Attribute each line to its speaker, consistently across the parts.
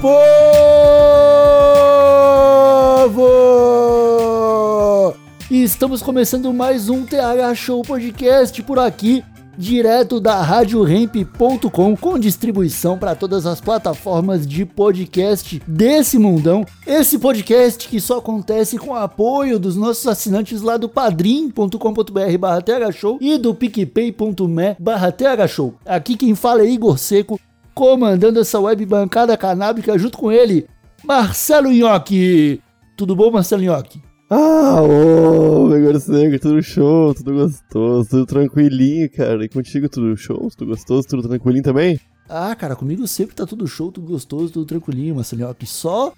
Speaker 1: Povo! Estamos começando mais um TH Show Podcast por aqui, direto da RadioRamp.com, com distribuição para todas as plataformas de podcast desse mundão. Esse podcast que só acontece com o apoio dos nossos assinantes lá do padrim.com.br barra Show e do picpay.me barra Show. Aqui quem fala é Igor Seco, comandando essa web bancada canábica junto com ele, Marcelo Nhoque. Tudo bom, Marcelo Nhoque?
Speaker 2: Ah, ô, Igor Seco, tudo show, tudo gostoso, tudo tranquilinho, cara. E contigo tudo show, tudo gostoso, tudo tranquilinho também?
Speaker 1: Ah, cara, comigo sempre tá tudo show, tudo gostoso, tudo tranquilinho, Marcelo Nhoque. Só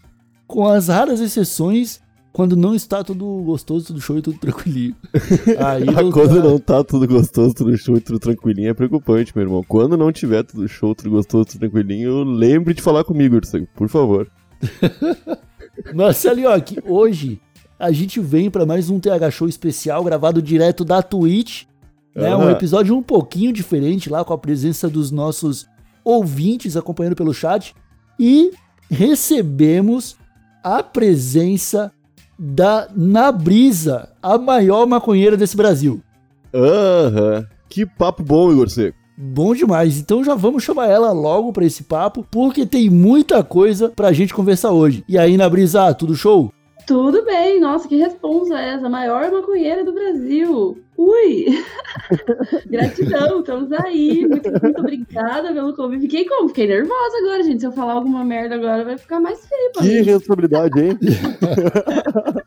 Speaker 1: com as raras exceções quando não está tudo gostoso, tudo show e tudo tranquilinho. Aí não
Speaker 2: quando
Speaker 1: tá-
Speaker 2: não tá tudo gostoso, tudo show e tudo tranquilinho é preocupante, meu irmão. Quando não tiver tudo show, tudo gostoso, tudo tranquilinho, lembre de falar comigo, Seco, por favor.
Speaker 1: Marcelo Nhoque, hoje a gente vem para mais um TH Show especial gravado direto da Twitch. Né? Um
Speaker 2: Aham.
Speaker 1: episódio um pouquinho diferente lá com a presença dos nossos ouvintes acompanhando pelo chat. E recebemos a presença da Nabrisa, a maior maconheira desse Brasil.
Speaker 2: Aham. Que papo bom, Igor Seco.
Speaker 1: Bom demais. Então já vamos chamar ela logo para esse papo, porque tem muita coisa pra gente conversar hoje. E aí, Nabrisa, tudo show?
Speaker 3: Tudo bem, nossa, que responsa essa? A maior maconheira do Brasil. Ui! Gratidão, estamos aí. Muito, muito obrigada pelo convite. Fiquei como? Fiquei nervosa agora, gente. Se eu falar alguma merda agora, vai ficar mais feio
Speaker 2: Que
Speaker 3: mim.
Speaker 2: responsabilidade, hein?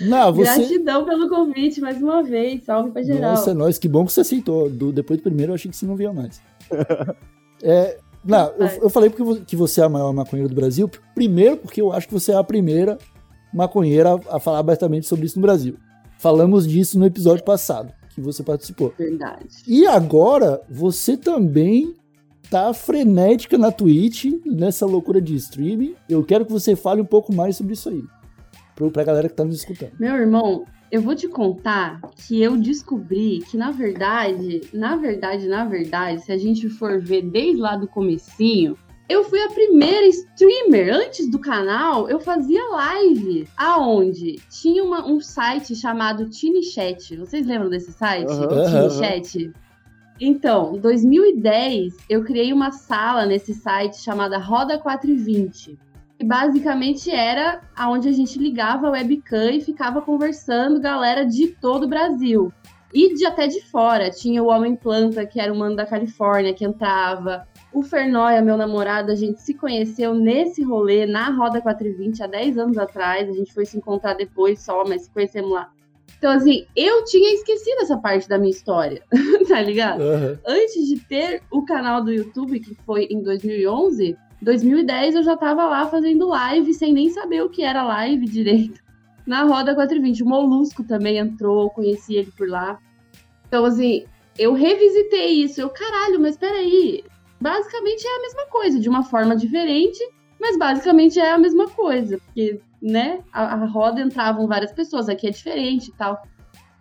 Speaker 1: Não, você.
Speaker 3: Gratidão pelo convite mais uma vez. Salve pra geral.
Speaker 1: Nossa, nós, que bom que você aceitou. Do, depois do primeiro eu achei que você não via mais. É, não, eu, eu falei porque que você é a maior maconheira do Brasil. Primeiro, porque eu acho que você é a primeira maconheira a, a falar abertamente sobre isso no Brasil. Falamos disso no episódio passado, que você participou.
Speaker 3: Verdade.
Speaker 1: E agora, você também tá frenética na Twitch, nessa loucura de streaming. Eu quero que você fale um pouco mais sobre isso aí. Pra galera que tá nos escutando.
Speaker 3: Meu irmão, eu vou te contar que eu descobri que, na verdade, na verdade, na verdade, se a gente for ver desde lá do comecinho, eu fui a primeira streamer. Antes do canal, eu fazia live. Aonde? Tinha uma- um site chamado TinyChat. Vocês lembram desse site?
Speaker 2: Aham,
Speaker 3: O
Speaker 1: aham.
Speaker 3: TinyChat. Então, em 2010, eu criei uma sala nesse site chamada Roda 420 que basicamente era aonde a gente ligava a webcam e ficava conversando galera de todo o Brasil. E de até de fora. Tinha o Homem Planta, que era um mano da Califórnia, que entrava. O Fernóia, meu namorado, a gente se conheceu nesse rolê, na Roda 420, há 10 anos atrás. A gente foi se encontrar depois só, mas se conhecemos lá. Então, assim, eu tinha esquecido essa parte da minha história, tá ligado?
Speaker 1: Aham.
Speaker 3: antes de ter o canal do YouTube, que foi em 2011, 2010 eu já tava lá fazendo live sem nem saber o que era live direito. Na Roda 420. O Molusco também entrou, conheci ele por lá. Então, assim, eu revisitei isso. Eu, caralho, mas peraí. Basicamente é a mesma coisa, de uma forma diferente, mas basicamente é a mesma coisa. Porque, né, a, a roda entravam várias pessoas, aqui é diferente e tal.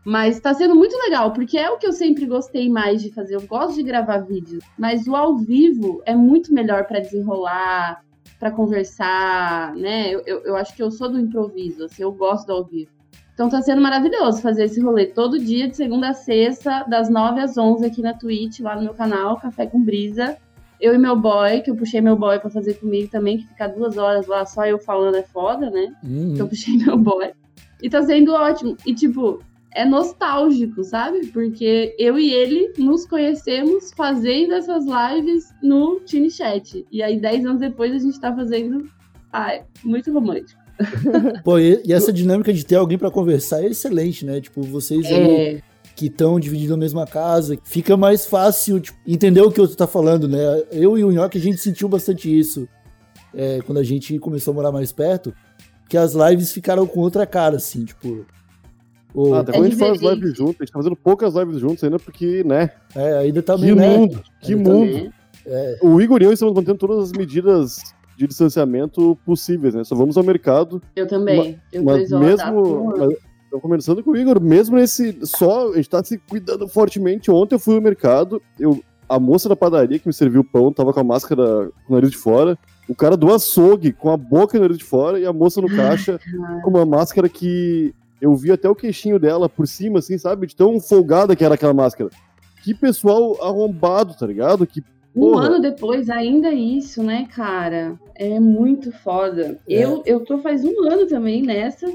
Speaker 3: Mas tá sendo muito legal, porque é o que eu sempre gostei mais de fazer. Eu gosto de gravar vídeos, mas o ao vivo é muito melhor pra desenrolar, pra conversar, né? Eu, eu, eu acho que eu sou do improviso, assim, eu gosto do ao vivo. Então tá sendo maravilhoso fazer esse rolê todo dia, de segunda a sexta, das 9 às 11 aqui na Twitch, lá no meu canal, Café com Brisa. Eu e meu boy, que eu puxei meu boy pra fazer comigo também, que ficar duas horas lá só eu falando é foda, né?
Speaker 1: Uhum.
Speaker 3: Então eu puxei meu boy. E tá sendo ótimo. E, tipo, é nostálgico, sabe? Porque eu e ele nos conhecemos fazendo essas lives no Tiny Chat. E aí, 10 anos depois, a gente tá fazendo. Ai, muito romântico.
Speaker 1: Pô, e, essa dinâmica de ter alguém pra conversar é excelente, né? Tipo, vocês
Speaker 3: É.
Speaker 1: que estão dividindo a mesma casa. Fica mais fácil tipo, entender o que o outro tá falando, né? Eu e o Nhoque, a gente sentiu bastante isso é, quando a gente começou a morar mais perto, que as lives ficaram com outra cara, assim, tipo. o-
Speaker 2: Ah, até
Speaker 3: É
Speaker 2: quando a gente faz lives juntos, a gente tá fazendo poucas lives juntos ainda, porque, né?
Speaker 1: é, ainda tá
Speaker 2: Que
Speaker 1: meio, né?
Speaker 2: mundo! Que
Speaker 1: Ainda tá
Speaker 2: mundo!
Speaker 1: É,
Speaker 2: O Igor e eu estamos mantendo todas as medidas de distanciamento possíveis, né? Só vamos ao mercado,
Speaker 3: Eu também. eu tô
Speaker 2: mas
Speaker 3: isolada.
Speaker 2: mesmo. Mas, eu conversando com o Igor, mesmo nesse. Só. A gente tá se cuidando fortemente. Ontem eu fui ao mercado, eu, a moça da padaria que me serviu o pão tava com a máscara com o nariz de fora. O cara do açougue com a boca e o nariz de fora e a moça no caixa com uma máscara que eu vi até o queixinho dela por cima, assim, sabe? De tão folgada que era aquela máscara. Que pessoal arrombado, tá ligado? Que
Speaker 3: Um
Speaker 2: Porra.
Speaker 3: ano depois, ainda isso, né, cara? É muito foda.
Speaker 1: É.
Speaker 3: Eu, eu tô faz um ano também nessa.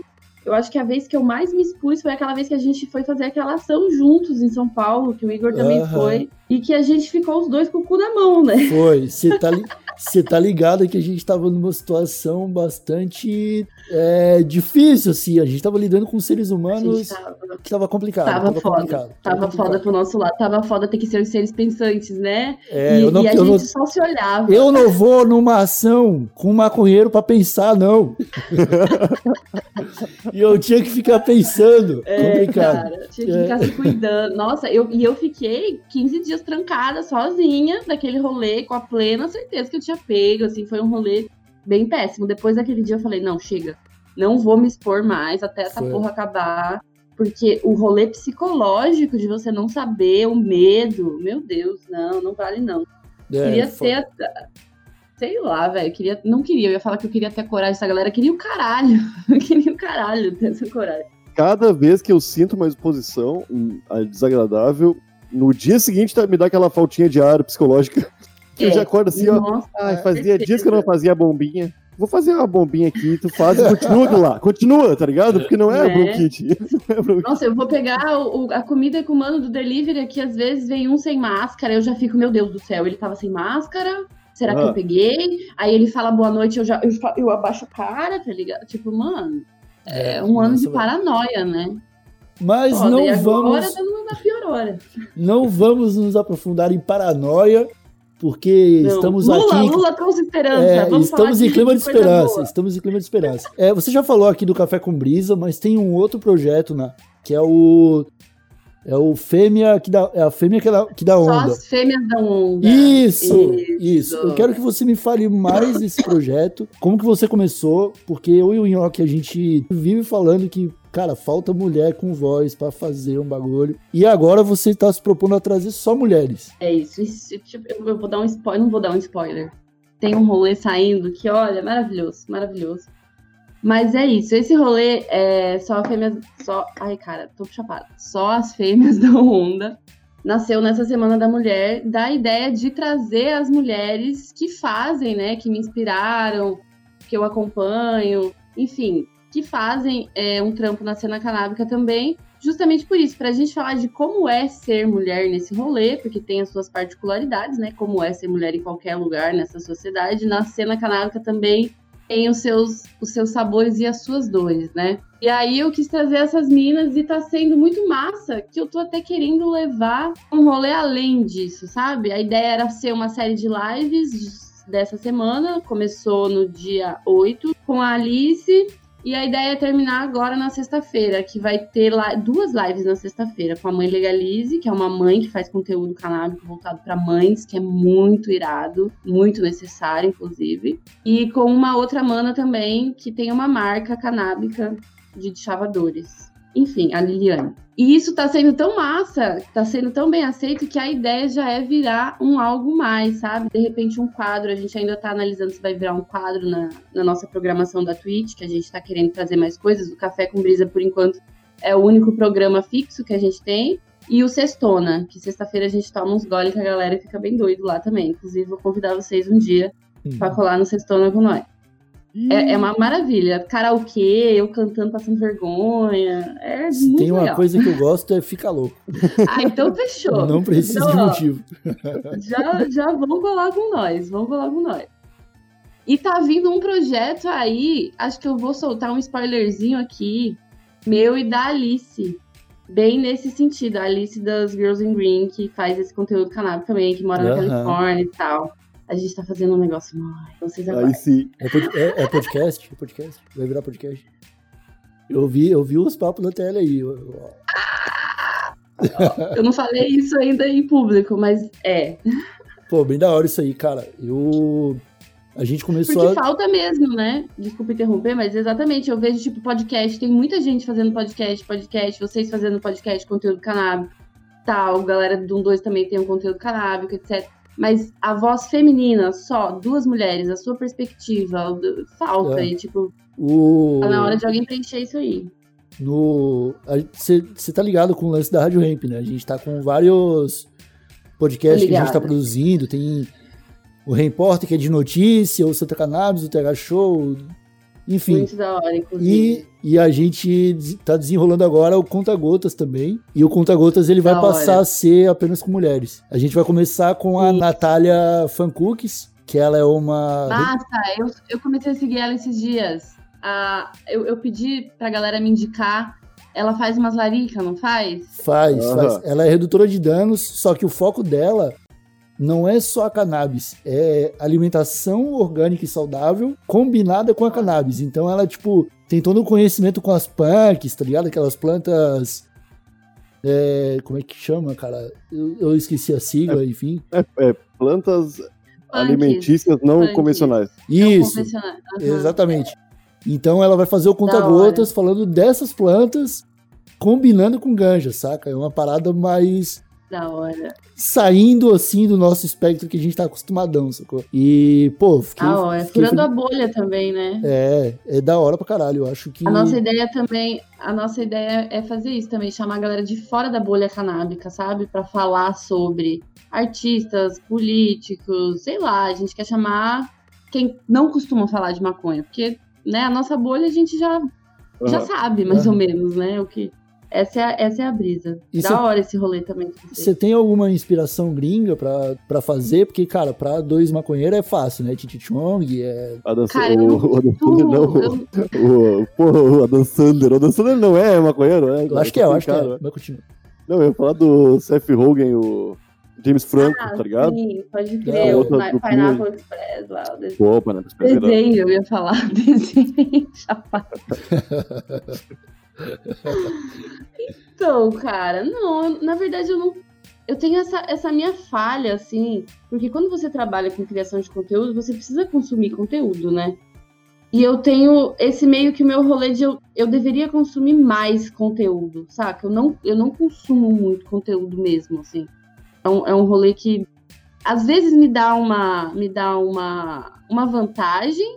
Speaker 3: Eu acho que a vez que eu mais me expus foi aquela vez que a gente foi fazer aquela ação juntos em São Paulo, que o Igor também
Speaker 1: Aham.
Speaker 3: foi. E que a gente ficou os dois com o cu na mão, né?
Speaker 1: foi. Você tá, li- cê tá ligado que a gente tava numa situação bastante é, difícil, assim. A gente tava lidando com seres humanos
Speaker 3: tava,
Speaker 1: que tava complicado.
Speaker 3: tava foda.
Speaker 1: complicado.
Speaker 3: Tava
Speaker 1: complicado.
Speaker 3: foda pro nosso lado. Tava foda ter que ser os seres pensantes, né?
Speaker 1: É,
Speaker 3: e,
Speaker 1: eu não,
Speaker 3: e a gente
Speaker 1: não-
Speaker 3: só se olhava.
Speaker 1: Eu não vou numa ação com um maconheiro pra pensar, não. e eu tinha que ficar pensando.
Speaker 3: É,
Speaker 1: complicado.
Speaker 3: cara, tinha que
Speaker 1: É.
Speaker 3: ficar se cuidando. Nossa, eu, e eu fiquei 15 dias trancada, sozinha, naquele rolê, com a plena certeza que eu tinha pego, assim, foi um rolê bem péssimo. Depois daquele dia eu falei, não, chega, não vou me expor mais até essa
Speaker 1: Foi.
Speaker 3: porra acabar. Porque o rolê psicológico de você não saber, o medo, meu Deus, não, não vale não.
Speaker 1: É,
Speaker 3: queria
Speaker 1: foi-
Speaker 3: ter. Sei lá, velho. Queria, não queria. Eu ia falar que eu queria ter coragem. Essa galera queria o caralho. Eu queria o caralho ter essa coragem.
Speaker 2: cada vez que eu sinto uma exposição hum, a desagradável, no dia seguinte tá- me dá aquela faltinha de ar psicológica. Que eu
Speaker 3: É.
Speaker 2: já acordo assim, ó.
Speaker 3: Nossa,
Speaker 2: Ai, fazia
Speaker 3: certeza.
Speaker 2: dias que eu não fazia bombinha. Vou fazer uma bombinha aqui, tu faz e continua aquilo lá. Continua, tá ligado? Porque não é bronquite. Não é bronquite.
Speaker 3: Nossa, eu vou pegar o- o- a comida com o mano do delivery aqui, às vezes vem um sem máscara, eu já fico, meu Deus do céu, ele tava sem máscara? Será que
Speaker 2: Ah.
Speaker 3: eu peguei? Aí ele fala boa noite, eu já eu, eu abaixo a cara, tá ligado? Tipo, mano, é um ano de paranoia, né?
Speaker 1: Mas
Speaker 3: Foda,
Speaker 1: não
Speaker 3: agora
Speaker 1: vamos,
Speaker 3: tá numa pior hora.
Speaker 1: não vamos nos aprofundar em paranoia, porque
Speaker 3: Não.
Speaker 1: estamos
Speaker 3: Lula,
Speaker 1: aqui.
Speaker 3: Lula trouxe esperança.
Speaker 1: É, estamos em clima de
Speaker 3: coisa
Speaker 1: esperança.
Speaker 3: boa.
Speaker 1: Estamos em clima de esperança. É, você já falou aqui do Café com Brisa, mas tem um outro projeto, né? Que é o. É o Fêmea que dá. É a Fêmea que dá, que dá
Speaker 3: Só
Speaker 1: onda.
Speaker 3: as fêmeas da onda.
Speaker 1: Isso, isso,
Speaker 3: Isso.
Speaker 1: Eu quero que você me fale mais desse projeto. Como que você começou? Porque eu e o Nhoque, a gente vive falando que, cara, falta mulher com voz pra fazer um bagulho. E agora você tá se propondo a trazer só mulheres.
Speaker 3: É isso. isso, tipo, eu vou dar um spoiler, não vou dar um spoiler. Tem um rolê saindo que, olha, maravilhoso, maravilhoso. Mas é isso, esse rolê é só fêmeas. Só. Ai, cara, tô chapada. Só as fêmeas da onda. Nasceu nessa Semana da Mulher, da ideia de trazer as mulheres que fazem, né? Que me inspiraram, que eu acompanho, enfim, que fazem é, um trampo na cena canábica também, justamente por isso, para a gente falar de como é ser mulher nesse rolê, porque tem as suas particularidades, né? Como é ser mulher em qualquer lugar nessa sociedade. Na cena canábica também tem os seus, os seus sabores e as suas dores, né? E aí eu quis trazer essas minas e tá sendo muito massa que eu tô até querendo levar um rolê além disso, sabe? A ideia era ser uma série de lives dessa semana, começou no dia 8 com a Alice e a ideia é terminar agora na sexta-feira, que vai ter li- duas lives na sexta-feira, com a mãe Legalize, que é uma mãe que faz conteúdo canábico voltado para mães, que é muito irado, muito necessário, inclusive. E com uma outra mana também, que tem uma marca canábica de chavadores. Enfim, a Liliane. E isso tá sendo tão massa, tá sendo tão bem aceito, que a ideia já é virar um algo mais, sabe? De repente um quadro, a gente ainda tá analisando se vai virar um quadro na, na nossa programação da Twitch, que a gente tá querendo trazer mais coisas. O Café com Brisa, por enquanto, é o único programa fixo que a gente tem. E o Sextona, que sexta-feira a gente toma uns gole que a galera fica bem doido lá também. Inclusive, vou convidar vocês um dia pra colar no Sextona com nós. É, é uma maravilha. Karaokê, eu cantando, passando vergonha. É
Speaker 1: Se
Speaker 3: muito
Speaker 1: tem uma
Speaker 3: legal.
Speaker 1: coisa que eu gosto é ficar louco.
Speaker 3: Ah, então fechou.
Speaker 1: Não precisa
Speaker 3: Então,
Speaker 1: de
Speaker 3: ó,
Speaker 1: motivo.
Speaker 3: já, já vão colar com nós, vão colar com nós. E tá vindo um projeto aí, acho que eu vou soltar um spoilerzinho aqui, meu e da Alice, bem nesse sentido. A Alice das Girls in Green, que faz esse conteúdo canábico também, que mora na
Speaker 1: Aham.
Speaker 3: Califórnia e tal. A gente tá fazendo um negócio. Ai, vocês
Speaker 2: Aí
Speaker 3: aguardem.
Speaker 2: sim.
Speaker 1: É, é- é podcast? É podcast? Vai virar podcast? Eu vi, eu vi os papos da tela aí. eu-
Speaker 3: não falei isso ainda em público, mas é.
Speaker 1: Pô, bem da hora isso aí, cara. Eu. A gente começou
Speaker 3: Porque
Speaker 1: a.
Speaker 3: falta mesmo, né? Desculpa interromper, mas exatamente, eu vejo, tipo, podcast, tem muita gente fazendo podcast, podcast, vocês fazendo podcast, conteúdo canábico, tal, galera do 12 também tem um conteúdo canábico, etc. Mas a voz feminina, só, duas mulheres, a sua perspectiva, falta,
Speaker 1: É.
Speaker 3: e tipo,
Speaker 1: O...
Speaker 3: tá na hora de alguém preencher isso aí.
Speaker 1: no Você tá ligado com o lance da Rádio Ramp, né? A gente tá com vários podcasts que a gente tá
Speaker 3: ligada.
Speaker 1: produzindo. Tem o Repórter, que é de notícia, o Santa Cannabis, o TH Show, enfim.
Speaker 3: Muito da hora, inclusive.
Speaker 1: E, e a gente tá desenrolando agora o Conta Gotas também. E o Conta Gotas ele vai
Speaker 3: Da
Speaker 1: passar
Speaker 3: hora.
Speaker 1: a ser apenas com mulheres. A gente vai começar com a
Speaker 3: Isso.
Speaker 1: Natália Fancooks, que ela é uma.
Speaker 3: Massa, eu, eu comecei a seguir ela esses dias. Ah, eu, eu pedi pra galera me indicar. Ela faz umas laricas, não faz?
Speaker 1: Faz,
Speaker 2: Aham.
Speaker 1: faz. Ela é redutora de danos, só que o foco dela não é só a cannabis, é alimentação orgânica e saudável combinada com a cannabis. Então ela, tipo, tem todo o conhecimento com as punks, tá ligado? Aquelas plantas. é, como é que chama, cara? Eu, eu esqueci a sigla, enfim.
Speaker 2: Plantas
Speaker 3: Punks,
Speaker 2: alimentícias não
Speaker 3: punks.
Speaker 2: convencionais.
Speaker 3: não
Speaker 1: Isso,
Speaker 3: convencionais. Aham.
Speaker 1: exatamente. Então ela vai fazer o conta-gotas falando dessas plantas combinando com ganja, saca? É uma parada mais
Speaker 3: Da hora.
Speaker 1: saindo assim do nosso espectro que a gente tá acostumadão, sacou? E, pô, fiquei.
Speaker 3: Da hora.
Speaker 1: fiquei
Speaker 3: Furando a bolha também, né?
Speaker 1: É, é da hora pra caralho. Eu acho que.
Speaker 3: A nossa ideia também, a nossa ideia é fazer isso também, chamar a galera de fora da bolha canábica, sabe? Pra falar sobre artistas, políticos, sei lá, a gente quer chamar quem não costuma falar de maconha, porque, né, a nossa bolha a gente já, já
Speaker 2: Aham.
Speaker 3: sabe, mais
Speaker 1: Aham.
Speaker 3: ou menos, né, o que... Essa é a, essa é a brisa.
Speaker 1: E
Speaker 3: da
Speaker 1: cê-
Speaker 3: hora esse rolê também. você-
Speaker 1: tem alguma inspiração gringa pra, pra fazer? Porque, cara, pra dois maconheiros é fácil, né? Titi Chong, é.
Speaker 2: A
Speaker 3: Cara,
Speaker 2: o, o Adam
Speaker 3: costumo,
Speaker 2: Sandler
Speaker 3: eu-
Speaker 2: não. O, porra, o Adam Sandler. O Adam Sandler não é maconheiro, né?
Speaker 1: Eu acho que é, eu acho que é.
Speaker 2: Cara,
Speaker 1: Mas continua.
Speaker 2: Não, eu ia falar do Seth Rogen, o James Franco,
Speaker 3: Ah,
Speaker 2: tá ligado?
Speaker 3: Sim, pode
Speaker 1: Da
Speaker 3: crer.
Speaker 2: outra
Speaker 3: o Pineapple Express lá, o desenho.
Speaker 2: Opa, né?
Speaker 3: Desenho, eu ia falar. Desenho, chapado. Então, cara, não, na verdade eu não. Eu tenho essa, essa minha falha, assim, porque quando você trabalha com criação de conteúdo, você precisa consumir conteúdo, né? E eu tenho esse meio que o meu rolê de eu, eu deveria consumir mais conteúdo, saca? Eu não, eu não consumo muito conteúdo mesmo, assim. É um, é um rolê que às vezes me dá uma, me dá uma, uma vantagem,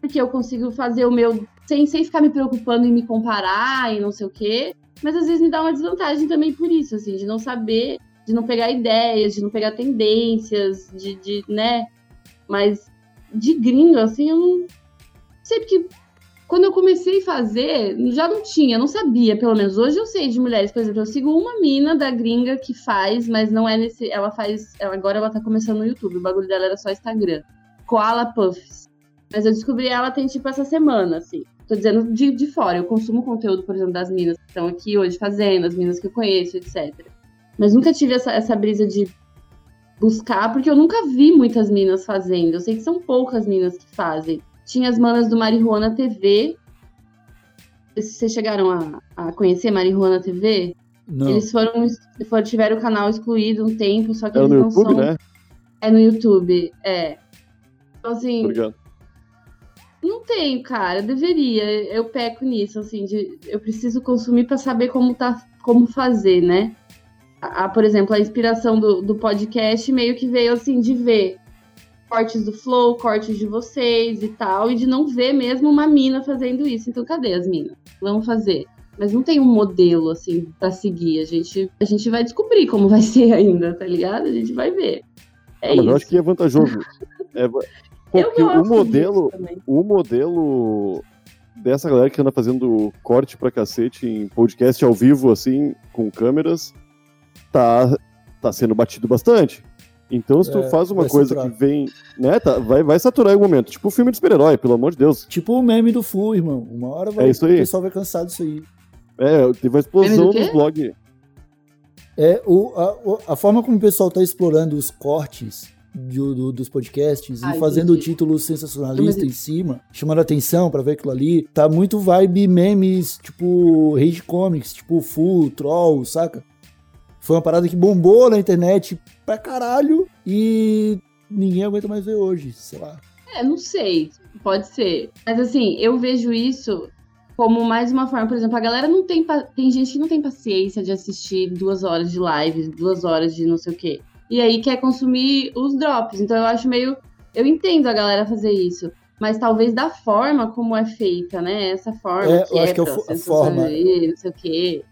Speaker 3: porque eu consigo fazer o meu sem, sem ficar me preocupando em me comparar e não sei o quê. Mas às vezes me dá uma desvantagem também por isso, assim, de não saber, de não pegar ideias, de não pegar tendências, de, de né? Mas de gringo, assim, eu não sei porque quando eu comecei a fazer, já não tinha, não sabia, pelo menos. Hoje eu sei de mulheres, por exemplo, eu sigo uma mina da gringa que faz, mas não é nesse. Ela faz. Agora ela tá começando no YouTube. O bagulho dela era só Instagram. Koala Puffs. Mas eu descobri ela tem tipo essa semana, assim. Tô dizendo de, de fora. Eu consumo conteúdo, por exemplo, das minas que estão aqui hoje fazendo, as minas que eu conheço, etc. Mas nunca tive essa, essa brisa de buscar, porque eu nunca vi muitas minas fazendo. Eu sei que são poucas minas que fazem. Tinha as manas do Marihuana TV. Vocês chegaram a, a conhecer Marihuana TV?
Speaker 1: Não.
Speaker 3: Eles foram, foram, tiveram o canal excluído um tempo, só que
Speaker 2: Era
Speaker 3: eles
Speaker 2: no
Speaker 3: não
Speaker 2: YouTube,
Speaker 3: são.
Speaker 2: né?
Speaker 3: É no YouTube, é. Então, assim,
Speaker 2: Obrigado.
Speaker 3: Não tenho, cara. Deveria. Eu peco nisso, assim, de eu preciso consumir pra saber como tá, como fazer, né? A, a, por exemplo, a inspiração do, do podcast meio que veio assim de ver cortes do Flow, cortes de vocês e tal, e de não ver mesmo uma mina fazendo isso. Então, cadê as minas? Vamos fazer. Mas não tem um modelo, assim, pra seguir. A gente, a gente vai descobrir como vai ser ainda, tá ligado? A gente vai ver. É
Speaker 2: mas
Speaker 3: isso.
Speaker 2: eu acho que é vantajoso. É,
Speaker 3: Eu
Speaker 2: porque o
Speaker 3: gosto
Speaker 2: modelo, o modelo dessa galera que anda fazendo corte pra cacete em podcast ao vivo, assim, com câmeras, tá, tá sendo batido bastante. Então, se tu
Speaker 1: É,
Speaker 2: faz uma coisa
Speaker 1: saturar.
Speaker 2: que vem, né, tá, vai, vai saturar em algum momento. Tipo o filme de super-herói, pelo amor de Deus.
Speaker 1: Tipo o meme do Fu, irmão. Uma hora vai,
Speaker 2: É isso aí.
Speaker 1: o pessoal vai cansar disso aí.
Speaker 2: É, teve a explosão dos blogs.
Speaker 1: É, o, a, a forma como o pessoal tá explorando os cortes do- do- dos podcasts
Speaker 3: Ah,
Speaker 1: e fazendo
Speaker 3: entendi.
Speaker 1: títulos sensacionalistas
Speaker 3: Mas-
Speaker 1: em cima, chamando atenção pra ver aquilo ali, tá muito vibe memes, tipo Rage Comics, tipo Full, Troll, saca? Foi uma parada que bombou na internet pra caralho e ninguém aguenta mais ver hoje, sei lá.
Speaker 3: É, não sei, pode ser. Mas assim, eu vejo isso como mais uma forma, por exemplo, a galera não tem. Tem gente que não tem paciência de assistir duas horas de live, duas horas de não sei o quê. E aí quer consumir os drops. Então eu acho meio. Eu entendo a galera fazer isso. Mas talvez da forma como é feita, né? Essa forma.
Speaker 1: É, eu acho
Speaker 3: é
Speaker 1: que é fo- a forma.
Speaker 3: Não sei o quê.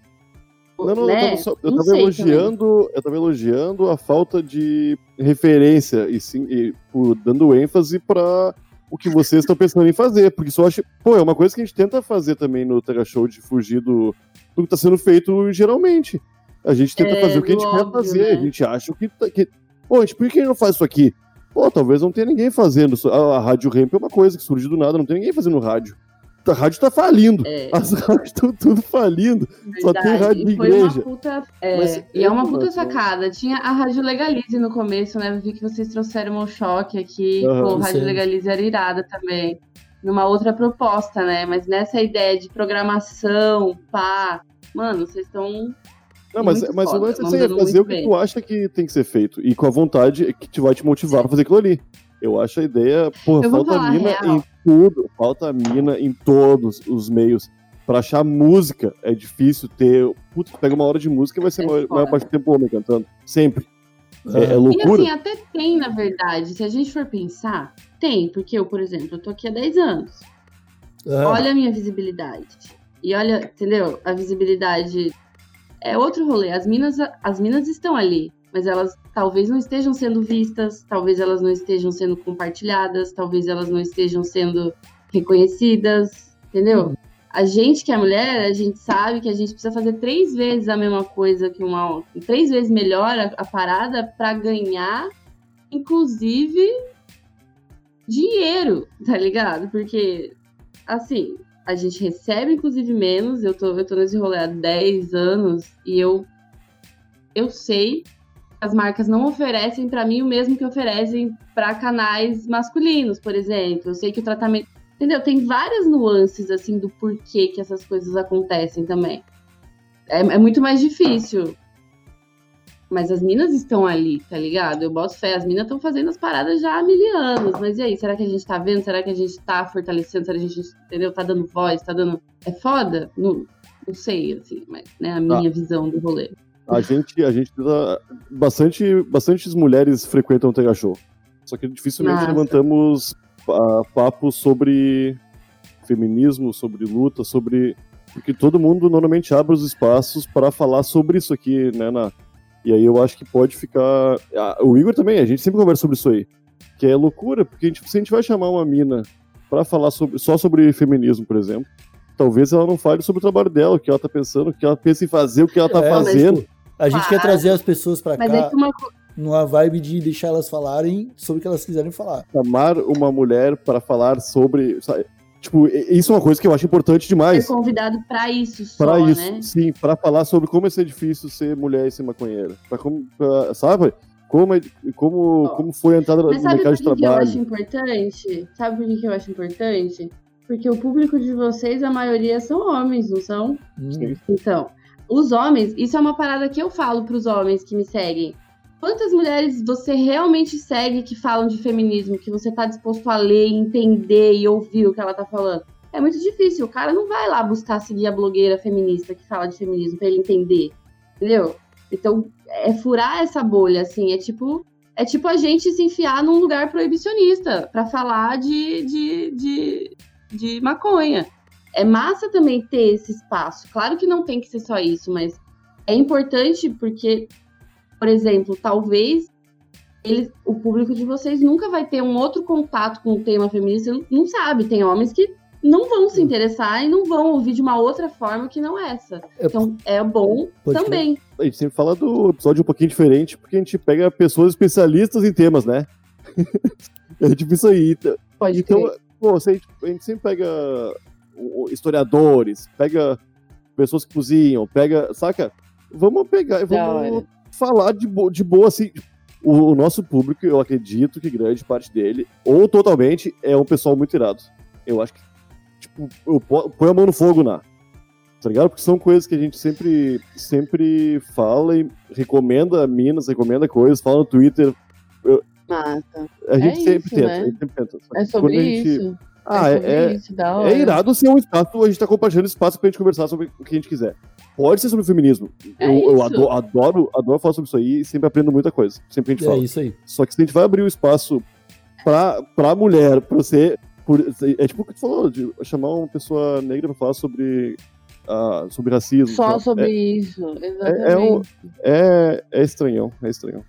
Speaker 2: Não, não,
Speaker 3: né?
Speaker 2: eu tava, só- eu tava elogiando, eu tava elogiando a falta de referência e sim, e, pô, dando ênfase pra o que vocês estão pensando em fazer, porque isso eu acho, pô, é uma coisa que a gente tenta fazer também no Tega Show de fugir do, do que tá sendo feito geralmente. A gente tenta
Speaker 3: É,
Speaker 2: fazer o que a gente
Speaker 3: do
Speaker 2: quer
Speaker 3: óbvio,
Speaker 2: fazer,
Speaker 3: né?
Speaker 2: a gente acha que, tá- que pô, a gente, por que a gente não faz isso aqui? Pô, talvez não tenha ninguém fazendo. A, a Rádio Ramp é uma coisa que surge do nada, não tem ninguém fazendo rádio. A rádio tá falindo.
Speaker 3: É.
Speaker 2: As rádios estão tudo falindo. Só tem
Speaker 3: Verdade.
Speaker 2: rádio de
Speaker 3: E
Speaker 2: igreja.
Speaker 3: puta. é,
Speaker 2: Mas
Speaker 3: e é uma puta sacada. Tinha a Rádio Legalize no começo, né? Eu vi que vocês trouxeram um choque aqui.
Speaker 2: Aham,
Speaker 3: Pô, Rádio
Speaker 1: sim.
Speaker 3: Legalize era irada também. Numa outra proposta, né? Mas nessa ideia de programação, pá. Mano, vocês estão.
Speaker 2: Não, mas,
Speaker 3: Muito
Speaker 2: mas o lance é assim, é fazer o que
Speaker 3: bem.
Speaker 2: tu acha que tem que ser feito. E com a vontade que te vai te motivar pra fazer aquilo ali. Eu acho a ideia, porra, falta
Speaker 3: a
Speaker 2: mina
Speaker 3: real.
Speaker 2: em tudo. Falta mina em todos os meios. Pra achar música é difícil ter. Putz, tu pega uma hora de música e vai ser
Speaker 3: É
Speaker 2: maior, maior parte do tempo homem cantando. Sempre. É, é
Speaker 3: E
Speaker 2: loucura.
Speaker 3: assim, até tem, na verdade. Se a gente for pensar, tem. Porque eu, por exemplo, eu tô aqui há 10 anos.
Speaker 1: ah,
Speaker 3: Olha a minha visibilidade. E olha, entendeu? A visibilidade é outro rolê. As minas, as minas estão ali, mas elas talvez não estejam sendo vistas, talvez elas não estejam sendo compartilhadas, talvez elas não estejam sendo reconhecidas, entendeu? A gente que é mulher, a gente sabe que a gente precisa fazer três vezes a mesma coisa que uma três vezes melhor a, a parada para ganhar, inclusive dinheiro, tá ligado? Porque assim, a gente recebe, inclusive, menos. Eu tô, eu tô nesse rolê há 10 anos e eu, eu sei as marcas não oferecem pra mim o mesmo que oferecem pra canais masculinos, por exemplo. Eu sei que o tratamento. Entendeu? Tem várias nuances, assim, do porquê que essas coisas acontecem também. É, é muito mais difícil. Mas as minas estão ali, tá ligado? Eu boto fé, as minas estão fazendo as paradas já há mil anos. Mas e aí, será que a gente tá vendo? Será que a gente tá fortalecendo? Será que a gente, entendeu? Tá dando voz, tá dando. É foda? Não, não sei, assim, mas, né, a minha visão do rolê.
Speaker 2: A gente, a gente bastante, bastantes mulheres frequentam o Tega Show. Só que dificilmente
Speaker 3: Massa.
Speaker 2: levantamos ah, papos sobre feminismo, sobre luta, sobre. Porque todo mundo normalmente abre os espaços para falar sobre isso aqui, né? Na... E aí eu acho que pode ficar. Ah, o Igor também, a gente sempre conversa sobre isso aí. Que é loucura, porque a gente, se a gente vai chamar uma mina para falar sobre, só sobre feminismo, por exemplo, talvez ela não fale sobre o trabalho dela, o que ela tá pensando, o que ela pensa em fazer, o que ela tá
Speaker 1: É, mas,
Speaker 2: fazendo.
Speaker 1: tipo, a gente quer trazer as pessoas pra
Speaker 3: Mas
Speaker 1: cá
Speaker 3: é que uma
Speaker 1: numa vibe de deixar elas falarem sobre o que elas quiserem falar.
Speaker 2: chamar uma mulher para falar sobre. sabe? Tipo, isso é uma coisa que eu acho importante
Speaker 3: ser
Speaker 2: demais.
Speaker 3: convidado pra isso só,
Speaker 2: Para isso,
Speaker 3: né?
Speaker 2: sim, para falar sobre como é ser difícil ser mulher e ser maconheira. Pra como, pra- sabe? Como, é- como, como foi a entrada
Speaker 3: Mas
Speaker 2: no
Speaker 3: sabe
Speaker 2: mercado
Speaker 3: por
Speaker 2: de
Speaker 3: que, que eu acho
Speaker 2: trabalho.
Speaker 3: importante? Sabe por que, que eu acho importante? Porque o público de vocês, a maioria são homens, não são?
Speaker 1: Hum,
Speaker 2: Sim.
Speaker 3: Então, os homens, isso é uma parada que eu falo pros homens que me seguem. Quantas mulheres você realmente segue que falam de feminismo, que você tá disposto a ler, entender e ouvir o que ela tá falando? É muito difícil. O cara não vai lá buscar seguir a blogueira feminista que fala de feminismo pra ele entender. Entendeu? Então, é furar essa bolha, assim. É tipo, é tipo a gente se enfiar num lugar proibicionista pra falar de, de, de, de maconha. É massa também ter esse espaço. Claro que não tem que ser só isso, mas é importante porque, por exemplo, talvez eles, o público de vocês nunca vai ter um outro contato com o tema feminista, não- sabe. Tem homens que não vão se interessar e não vão ouvir de uma outra forma que não essa.
Speaker 1: É,
Speaker 3: Então é bom também.
Speaker 2: A gente sempre fala do episódio um pouquinho diferente, porque a gente pega pessoas especialistas em temas, né? é tipo isso aí. Então,
Speaker 3: Pode
Speaker 2: Então, pô, a, gente, a gente sempre pega historiadores, pega pessoas que cozinham, pega, saca? Vamos pegar vamos. Falar de, bo de boa, assim. O, o nosso público, eu acredito que grande parte dele, ou totalmente, é um pessoal muito irado. Eu acho que, tipo, eu põe a mão no fogo na. Tá ligado? Porque são coisas que a gente sempre, sempre fala e recomenda minas, recomenda coisas, fala no Twitter.
Speaker 3: Massa.
Speaker 2: A gente
Speaker 3: É
Speaker 2: sempre
Speaker 3: isso,
Speaker 2: tenta,
Speaker 3: né?
Speaker 2: a gente sempre tenta.
Speaker 3: É sobre isso.
Speaker 2: Ah,
Speaker 3: é
Speaker 2: é, é,
Speaker 3: isso,
Speaker 2: é irado ser um espaço, a gente tá compartilhando espaço pra gente conversar sobre o que a gente quiser. Pode ser sobre feminismo.
Speaker 3: É
Speaker 2: eu eu adoro, adoro, adoro falar sobre isso aí e sempre aprendo muita coisa. Sempre a gente
Speaker 1: É
Speaker 2: fala.
Speaker 1: isso aí.
Speaker 2: Só que se a gente vai abrir o espaço pra, pra mulher, pra você. Por, é tipo o que tu falou, de chamar uma pessoa negra pra falar sobre, ah, sobre racismo.
Speaker 3: Só
Speaker 2: tá?
Speaker 3: sobre
Speaker 2: É,
Speaker 3: isso,
Speaker 2: é,
Speaker 3: exatamente.
Speaker 2: um- é, é estranhão, é estranhão.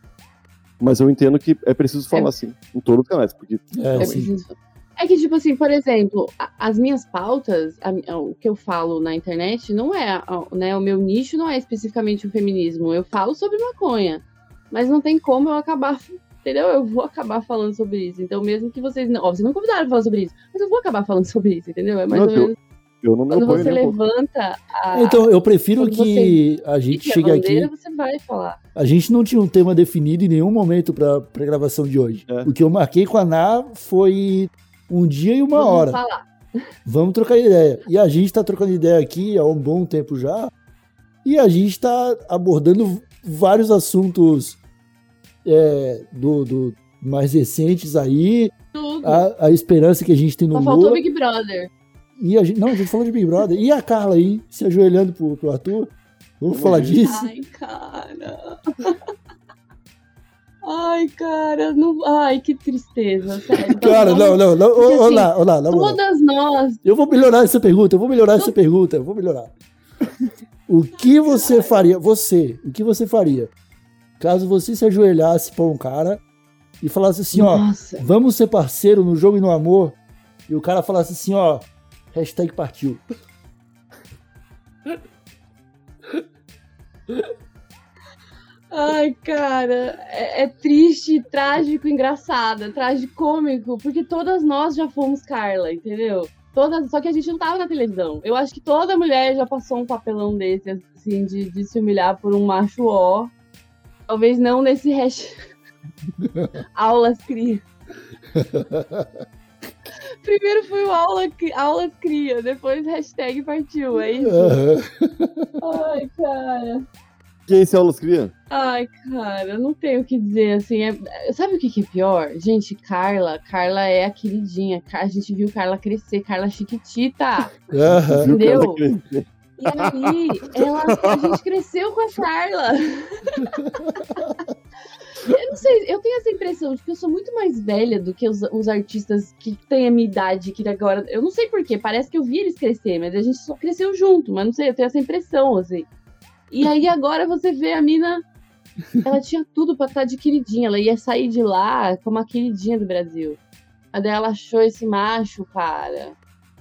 Speaker 2: Mas eu entendo que é preciso falar assim, em todos os canais, porque
Speaker 1: É,
Speaker 3: É
Speaker 1: sim.
Speaker 3: preciso- É que, tipo assim, por exemplo, as minhas pautas, a o que eu falo na internet, não é, a- né, o meu nicho não é especificamente o feminismo. Eu falo sobre maconha, mas não tem como eu acabar, entendeu? Eu vou acabar falando sobre isso. Então, mesmo que vocês, não, ó, vocês não convidaram pra falar sobre isso, mas eu vou acabar falando sobre isso, entendeu? É mais
Speaker 2: Não,
Speaker 3: ou menos
Speaker 2: eu não me
Speaker 3: quando você levanta a,
Speaker 1: Então, eu prefiro
Speaker 3: Quando
Speaker 1: que a gente
Speaker 3: fique a
Speaker 1: chegue aqui.
Speaker 3: bandeira, você vai falar.
Speaker 1: A gente não tinha um tema definido em nenhum momento pra, pra gravação de hoje.
Speaker 2: É.
Speaker 1: O que eu marquei com a Ná foi um dia e uma
Speaker 3: Vamos
Speaker 1: hora.
Speaker 3: falar.
Speaker 1: Vamos trocar ideia. E a gente tá trocando ideia aqui há um bom tempo já. E a gente tá abordando vários assuntos é, do, do mais recentes aí.
Speaker 3: Tudo.
Speaker 1: A, a esperança que a gente tem no
Speaker 3: Só faltou
Speaker 1: Lula.
Speaker 3: Big Brother.
Speaker 1: E a gente, não, a gente falou de Big Brother. E a Carla aí, se ajoelhando pro, pro Arthur. Vamos falar disso?
Speaker 3: Ai, cara. Ai, cara, não... ai, que tristeza, sério.
Speaker 1: Cara, não, não, não.
Speaker 3: Porque,
Speaker 1: ô,
Speaker 3: assim,
Speaker 1: lá, ô, lá, na moral.
Speaker 3: Todas nós.
Speaker 1: Eu vou melhorar essa pergunta, eu vou melhorar essa pergunta, eu vou melhorar. O que você faria, você, o que você faria caso você se ajoelhasse pra um cara e falasse assim, ó,
Speaker 3: Nossa.
Speaker 1: vamos ser parceiro no jogo e no amor, e o cara falasse assim, ó, hashtag partiu.
Speaker 3: Ai, cara, é, é triste, trágico, engraçado, é tragicômico, porque todas nós já fomos Carla, entendeu? Todas, só que a gente não tava na televisão. Eu acho que toda mulher já passou um papelão desse, assim, de, de se humilhar por um macho ó. Talvez não nesse hash. Aulas cria. Primeiro foi o aula, aulas cria, depois hashtag partiu, é isso? Ai, cara.
Speaker 2: Quem esse aulas cria?
Speaker 3: Ai, cara, não tenho o que dizer, assim, é- sabe o que, que é pior? Gente, Carla, Carla é a queridinha, a gente viu Carla crescer, Carla chiquitita,
Speaker 2: cara,
Speaker 3: Entendeu? e aí, ela, a gente cresceu com a Carla. Eu não sei, eu tenho essa impressão de que eu sou muito mais velha do que os, os artistas que têm a minha idade, que agora, eu não sei porquê, parece que eu vi eles crescer, mas a gente só cresceu junto, mas não sei, eu tenho essa impressão, assim. E aí agora você vê a mina ela tinha tudo pra estar de queridinha. Ela ia sair de lá como a queridinha do Brasil. Mas daí ela achou esse macho, cara.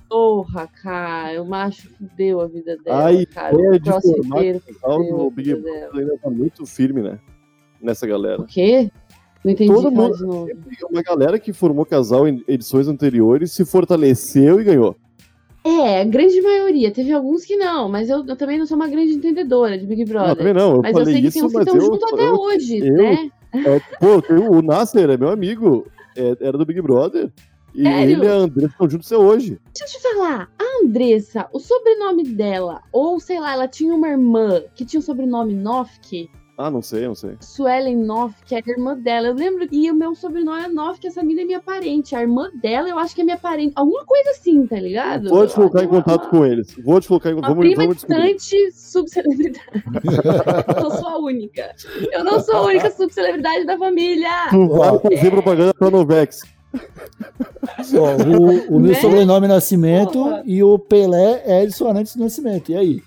Speaker 3: Porra, cara. O macho fudeu a vida dela,
Speaker 2: Ai,
Speaker 3: cara.
Speaker 2: é
Speaker 3: O crossfiteiro
Speaker 2: casal
Speaker 3: fudeu a
Speaker 2: Big Brother ainda tá muito firme, né? Nessa galera.
Speaker 3: O quê? Não entendi.
Speaker 2: Todo mundo-
Speaker 3: de novo.
Speaker 2: Uma galera que formou casal em edições anteriores se fortaleceu e ganhou.
Speaker 3: É, a grande maioria. Teve alguns que não, mas eu, eu também não sou uma grande entendedora de Big
Speaker 2: Não,
Speaker 3: Brother.
Speaker 2: também não. Eu
Speaker 3: mas eu sei que
Speaker 2: isso,
Speaker 3: tem uns que estão juntos até
Speaker 2: eu-
Speaker 3: hoje, né?
Speaker 2: é, pô, tem o Nasser é meu amigo. é- era do Big Brother. E
Speaker 3: Sério?
Speaker 2: ele e a Andressa estão juntos até hoje.
Speaker 3: Deixa eu te falar, a Andressa, o sobrenome dela, ou sei lá, ela tinha uma irmã que tinha o sobrenome Nofke,
Speaker 2: Ah, não sei, não sei.
Speaker 3: Suelen Nofke, que era irmã dela. Eu lembro que o meu sobrenome é Nofke, essa mina é minha parente. A irmã dela, eu acho que é minha parente. Alguma coisa assim, tá ligado?
Speaker 2: Vou te colocar em
Speaker 3: Uma-
Speaker 2: contato com eles. Vou te colocar em
Speaker 3: Uma
Speaker 2: vamos,
Speaker 3: prima
Speaker 2: vamos
Speaker 3: distante subcelebridade. eu sou a única. Eu não sou a única subcelebridade da família.
Speaker 2: Tu vai fazer propaganda pra Novex.
Speaker 1: Ó, o, o meu
Speaker 3: Né?
Speaker 1: sobrenome é Nascimento
Speaker 3: Porra.
Speaker 1: e o Pelé é Edson Arantes do Nascimento. E aí?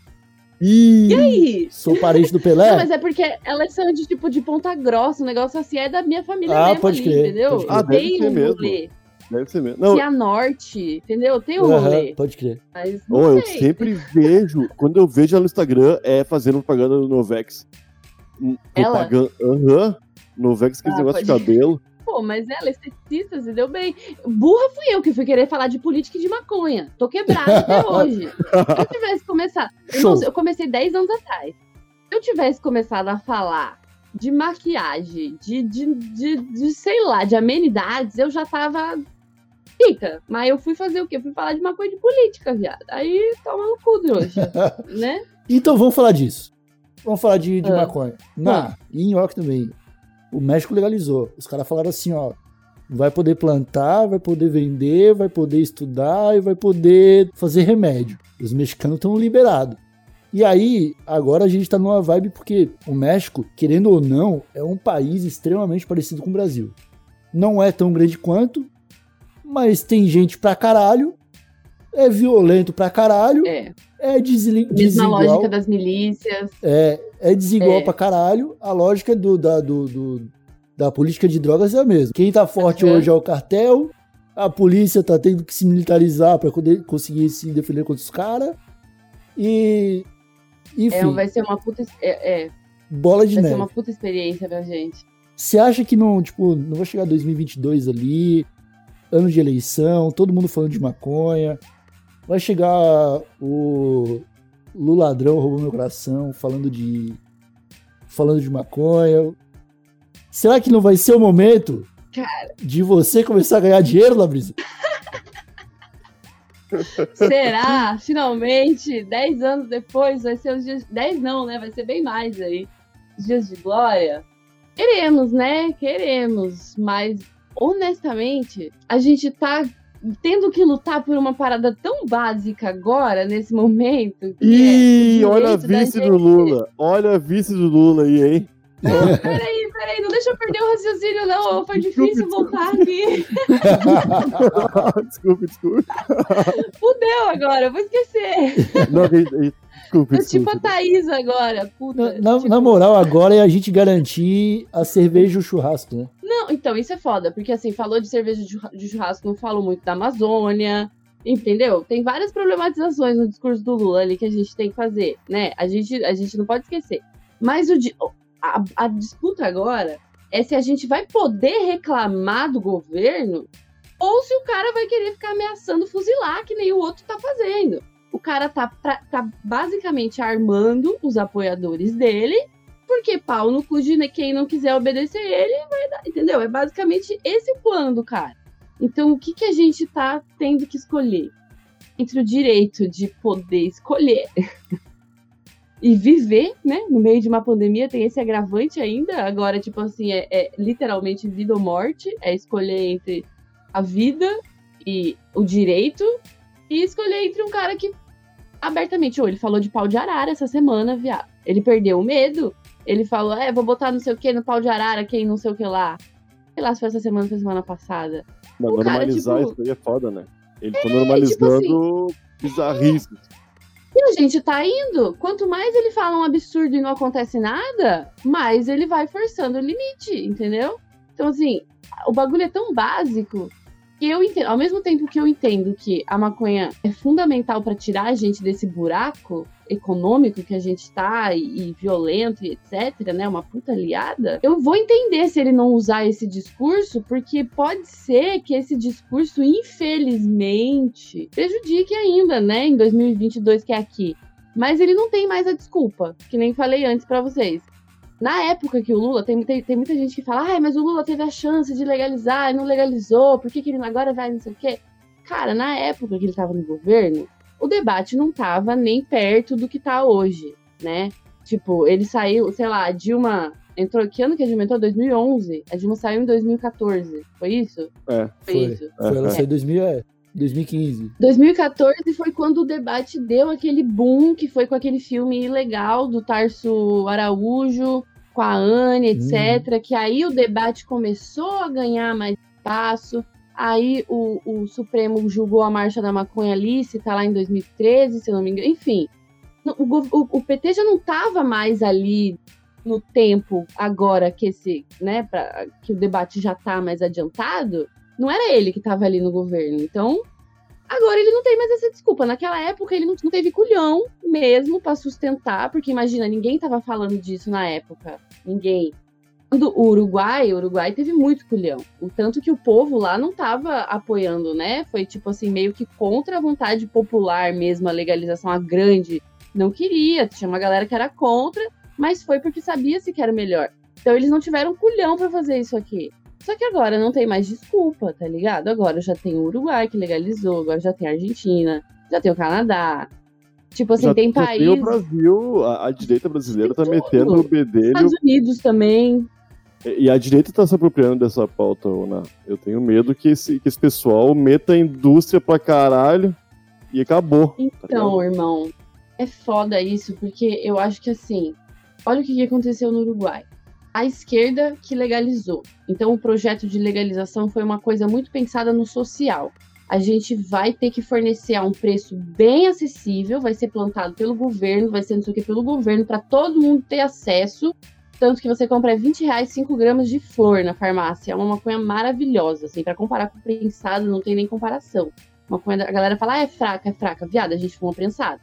Speaker 2: Ih,
Speaker 3: E aí?
Speaker 1: Sou parente do Pelé?
Speaker 3: Não, mas é porque elas são de tipo de ponta grossa, um negócio assim, é da minha família
Speaker 1: Ah,
Speaker 3: mesmo
Speaker 1: pode
Speaker 3: ali,
Speaker 1: crer,
Speaker 3: entendeu?
Speaker 1: pode
Speaker 2: crer. Ah, deve
Speaker 3: tem
Speaker 2: ser
Speaker 3: um
Speaker 2: mesmo.
Speaker 3: rolê.
Speaker 2: deve ser mesmo. Não,
Speaker 3: Cianorte, entendeu? Tem um
Speaker 1: Aham,
Speaker 3: rolê.
Speaker 1: pode crer.
Speaker 3: Mas não
Speaker 2: Ô, eu sempre vejo, quando eu vejo ela no Instagram, é fazendo propaganda do Novex. Hum,
Speaker 3: Ela?
Speaker 2: Propaganda. Aham. Novex, aquele
Speaker 3: Ah,
Speaker 2: negócio de cabelo.
Speaker 3: Pô, mas ela é esteticista, se deu bem. Burra fui eu que fui querer falar de política e de maconha. Tô quebrada até hoje. Se eu tivesse começado. Eu comecei 10 anos atrás. Se eu tivesse começado a falar de maquiagem, de, de, de, de, sei lá, de amenidades, eu já tava pica. Mas eu fui fazer o quê? Fui falar de maconha e de política, viado. Aí toma no cu, trouxa. né?
Speaker 1: Então vamos falar disso. Vamos falar de, de
Speaker 3: Ah.
Speaker 1: maconha. Na, e em York também. O México legalizou. Os caras falaram assim, ó. Vai poder plantar, vai poder vender, vai poder estudar e vai poder fazer remédio. Os mexicanos estão liberados. E aí, agora a gente tá numa vibe porque o México, querendo ou não, é um país extremamente parecido com o Brasil. Não é tão grande quanto, mas tem gente pra caralho, é violento pra caralho,
Speaker 3: É.
Speaker 1: é desli-
Speaker 3: Mesma
Speaker 1: desigual.
Speaker 3: lógica das milícias.
Speaker 1: É, é desigual
Speaker 3: É.
Speaker 1: pra caralho. A lógica do, da, do, do- da política de drogas é a mesma. Quem tá forte
Speaker 3: Aham.
Speaker 1: hoje é o cartel. A polícia tá tendo que se militarizar pra conseguir se defender contra os caras. E. Enfim,
Speaker 3: É, vai ser uma puta. É, é,
Speaker 1: bola de
Speaker 3: vai ser
Speaker 1: neve.
Speaker 3: uma puta experiência pra gente.
Speaker 1: Você acha que não, tipo, não vai chegar 2022 ali, ano de eleição, todo mundo falando de maconha, vai chegar o Lula ladrão roubou meu coração, falando de falando de maconha. Será que não vai ser o momento de você começar a ganhar dinheiro, Labrisa?
Speaker 3: Será? Finalmente, 10 anos depois, vai ser os dias. 10 não, né? Vai ser bem mais aí. Os dias de glória. Queremos, né? Queremos. Mas, honestamente, a gente tá tendo que lutar por uma parada tão básica agora, nesse momento. que
Speaker 2: Ih,
Speaker 3: é
Speaker 2: olha a vice
Speaker 3: gente-
Speaker 2: do Lula. Olha a vice do Lula aí, hein?
Speaker 3: Peraí, peraí, não deixa eu perder o raciocínio, não. Foi difícil voltar aqui.
Speaker 2: desculpe, desculpe.
Speaker 3: Fudeu agora, vou esquecer.
Speaker 2: Não, e- e- desculpe,
Speaker 3: Tô tipo a. Thaís agora, puta.
Speaker 1: Na, na-
Speaker 3: Tipo,
Speaker 1: na moral, agora é a gente garantir a cerveja e o churrasco, né?
Speaker 3: Não, então, isso é foda, porque assim, falou de cerveja de churra- de churrasco, não falou muito da Amazônia, entendeu? Tem várias problematizações no discurso do Lula ali que a gente tem que fazer, né? A gente, a gente não pode esquecer. Mas o, a, a disputa agora é se a gente vai poder reclamar do governo ou se o cara vai querer ficar ameaçando fuzilar, que nem o outro tá fazendo. Cara tá, pra- tá basicamente armando os apoiadores dele porque pau no cu de quem não quiser obedecer ele, vai dar, entendeu? É basicamente esse o plano do cara. Então, o que, que a gente tá tendo que escolher? Entre o direito de poder escolher e viver, né? No meio de uma pandemia, tem esse agravante ainda. Agora, tipo assim, é, é literalmente vida ou morte. É escolher entre a vida e o direito e escolher entre um cara que abertamente, ou ele falou de pau de arara essa semana, viado. Ele perdeu o medo. Ele falou, é, vou botar não sei o que no pau de arara, quem não sei o que lá. Sei lá se foi essa semana ou foi semana passada.
Speaker 2: Mas
Speaker 3: cara,
Speaker 2: normalizar
Speaker 3: tipo-
Speaker 2: isso aí é foda, né? Ele tá normalizando bizarrices.
Speaker 3: E a gente tá indo. Quanto mais ele fala um absurdo e não acontece nada, mais ele vai forçando o limite, entendeu? Então, assim, o bagulho é tão básico que eu entendo. Ao mesmo tempo que eu entendo que a maconha é fundamental pra tirar a gente desse buraco econômico que a gente tá e, e violento e etc, né? Uma puta aliada. Eu vou entender se ele não usar esse discurso, porque pode ser que esse discurso, infelizmente, prejudique ainda, né? Em 2022, que é aqui. Mas ele não tem mais a desculpa, que nem falei antes pra vocês. Na época que o Lula, tem, tem, tem muita gente que fala, ai, mas o Lula teve a chance de legalizar e não legalizou, por que, que ele agora vai não sei o quê? Cara, na época que ele tava no governo, o debate não tava nem perto do que tá hoje, né? Tipo, ele saiu, sei lá, a Dilma entrou, que ano que a Dilma entrou? 2011. A Dilma saiu em 2014, foi isso?
Speaker 2: É.
Speaker 3: Foi,
Speaker 1: Foi.
Speaker 3: isso.
Speaker 1: Foi, ela saiu em 2000, é, 2015.
Speaker 3: 2014 foi quando o debate deu aquele boom, que foi com aquele filme ilegal do Tarso Araújo, com a Anne, etc. Que aí o debate começou a ganhar mais espaço. Aí o, o Supremo julgou a marcha da maconha lícita lá em 2013, se eu não me engano. Enfim, o, o- o PT já não estava mais ali no tempo agora que esse, né, pra, que o debate já tá mais adiantado. Não era ele que estava ali no governo. Então, Agora ele não tem mais essa desculpa. Naquela época ele não, teve culhão mesmo pra sustentar, porque imagina, ninguém tava falando disso na época. Ninguém. Quando o Uruguai, o Uruguai teve muito culhão. O tanto que o povo lá não tava apoiando, né? Foi tipo assim, meio que contra a vontade popular mesmo, a legalização, a grande. Não queria, tinha uma galera que era contra, mas foi porque sabia-se que era melhor. Então eles não tiveram culhão para fazer isso aqui. Só que agora não tem mais desculpa, tá ligado? Agora já tem o Uruguai que legalizou, agora já tem a Argentina, já tem o Canadá. Tipo assim,
Speaker 2: Já-
Speaker 3: tem país.
Speaker 2: o Brasil, a, a direita brasileira tá
Speaker 3: Tem
Speaker 2: metendo
Speaker 3: tudo.
Speaker 2: o bedelho.
Speaker 3: Estados Unidos também.
Speaker 2: E a direita tá se apropriando dessa pauta, Ona. Eu tenho medo que esse, que esse pessoal meta a indústria pra caralho e acabou. tá
Speaker 3: Então, irmão, é foda isso, porque eu acho que assim, olha o que aconteceu no Uruguai. A esquerda que legalizou. Então, o projeto de legalização foi uma coisa muito pensada no social. A gente vai ter que fornecer a um preço bem acessível, vai ser plantado pelo governo, vai ser não sei o que pelo governo, para todo mundo ter acesso. Tanto que você compra 20 reais 5 gramas de flor na farmácia. É uma maconha maravilhosa, assim, para comparar com o prensado, não tem nem comparação. Maconha, a galera fala, ah, é fraca, é fraca. Viado, a gente fuma prensado.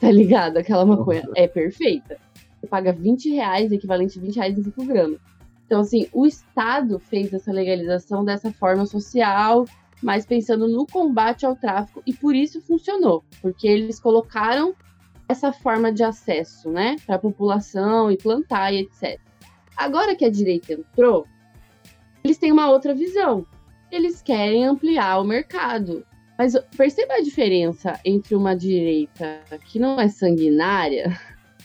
Speaker 3: Tá ligado? Aquela maconha é perfeita. Você paga 20 reais, equivalente a 20 reais em 5 gramas. Então, assim, o Estado fez essa legalização dessa forma social, mas pensando no combate ao tráfico, e por isso funcionou. Porque eles colocaram essa forma de acesso, né, para a população e plantar e etc. Agora que a direita entrou, eles têm uma outra visão. Eles querem ampliar o mercado. Mas perceba a diferença entre uma direita que não é sanguinária,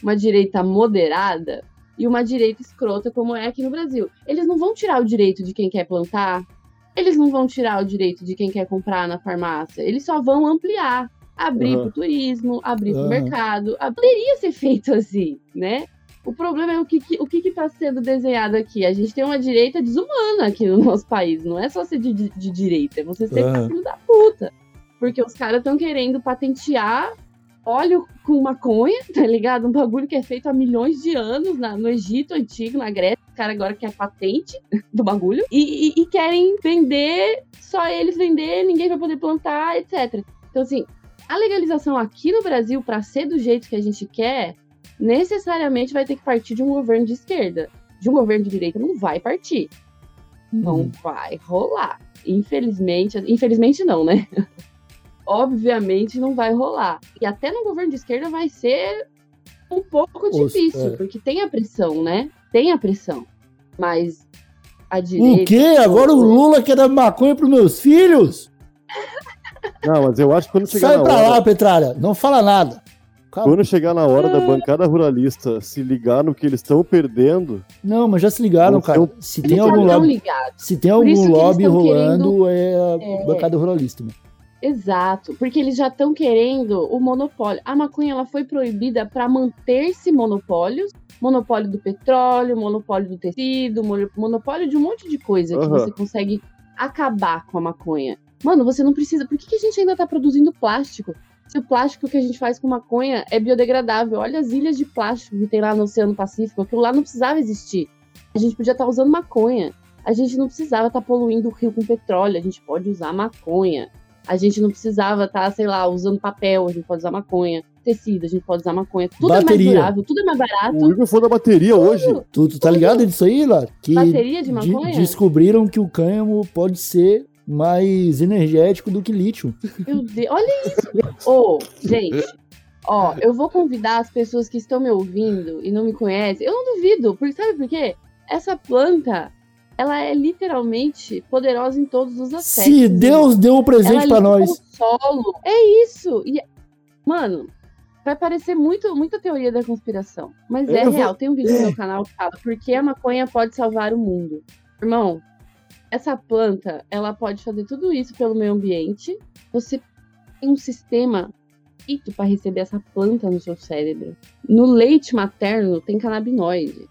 Speaker 3: uma direita moderada e uma direita escrota como é aqui no Brasil. Eles não vão tirar o direito de quem quer plantar, eles não vão tirar o direito de quem quer comprar na farmácia, eles só vão ampliar, abrir
Speaker 2: Uhum.
Speaker 3: para o turismo, abrir para o
Speaker 1: Uhum.
Speaker 3: mercado. Ah, Poderia ser feito assim, né? O problema é o que, que- o que está sendo desenhado aqui. A gente tem uma direita desumana aqui no nosso país. Não é só ser de, de- de direita, é você ser
Speaker 1: Aham.
Speaker 3: filho da puta. Porque os caras estão querendo patentear óleo com maconha, tá ligado? Um bagulho que é feito há milhões de anos na- no Egito antigo, na Grécia. Os caras agora querem patente do bagulho. E, e- e querem vender, só eles vender, ninguém vai poder plantar, etc. Então, assim, a legalização aqui no Brasil, pra ser do jeito que a gente quer, necessariamente vai ter que partir de um governo de esquerda. De um governo de direita não vai partir. Não
Speaker 1: Uhum.
Speaker 3: vai rolar. Infelizmente, infelizmente não, né? Obviamente não vai rolar. E até no governo de esquerda vai ser um pouco difícil,
Speaker 1: é.
Speaker 3: porque tem a pressão, né? Tem a pressão. Mas a direita.
Speaker 1: O quê? Agora o Lula quer dar maconha pros meus filhos?
Speaker 2: Não, mas eu acho que quando chegar
Speaker 1: Sai
Speaker 2: na
Speaker 1: pra
Speaker 2: hora.
Speaker 1: lá, Petralha. Não fala nada. Calma.
Speaker 2: Quando chegar na hora da bancada ruralista se ligar no que eles estão perdendo,
Speaker 1: Não, mas já se ligaram, cara. Se
Speaker 3: Eles
Speaker 1: tem algum lobby, se tem algum lobby rolando, é a
Speaker 3: é.
Speaker 1: bancada ruralista. mano.
Speaker 3: Exato, porque eles já estão querendo o monopólio. A maconha ela foi proibida para manter-se monopólios, monopólio do petróleo, monopólio do tecido, mono- monopólio de um monte de coisa que
Speaker 2: Aham.
Speaker 3: você consegue acabar com a maconha. Mano, você não precisa. Por que, que a gente ainda tá produzindo plástico? Se o plástico que a gente faz com maconha é biodegradável, olha as ilhas de plástico que tem lá no Oceano Pacífico, aquilo lá não precisava existir. A gente podia estar usando maconha. A gente não precisava estar poluindo o rio com petróleo, a gente pode usar maconha. A gente não precisava estar, sei lá, usando papel, a gente pode usar maconha. Tecido, a gente pode usar maconha. Tudo é
Speaker 1: Bateria.
Speaker 3: mais durável, tudo é mais barato.
Speaker 2: o Igor foi da bateria hoje.
Speaker 1: Tu, tu tá ligado disso aí, Lar? Que
Speaker 3: Bateria de
Speaker 1: de-
Speaker 3: maconha?
Speaker 1: descobriram que o cânhamo pode ser mais energético do que lítio.
Speaker 3: Meu Deus, olha isso. Ô, gente, ó, eu vou convidar as pessoas que estão me ouvindo e não me conhecem. Eu não duvido, porque sabe por quê? Essa planta, ela é literalmente poderosa em todos os aspectos.
Speaker 1: Se Deus deu um presente
Speaker 3: limpa
Speaker 1: nós.
Speaker 3: o solo. É isso. E, mano, vai parecer muito, muita teoria da conspiração. Mas é
Speaker 2: Eu vou-
Speaker 3: real. Tem um vídeo no meu canal que fala por que a maconha pode salvar o mundo. Irmão, essa planta, ela pode fazer tudo isso pelo meio ambiente. Você tem um sistema feito para receber essa planta no seu cérebro. No leite materno tem canabinoide.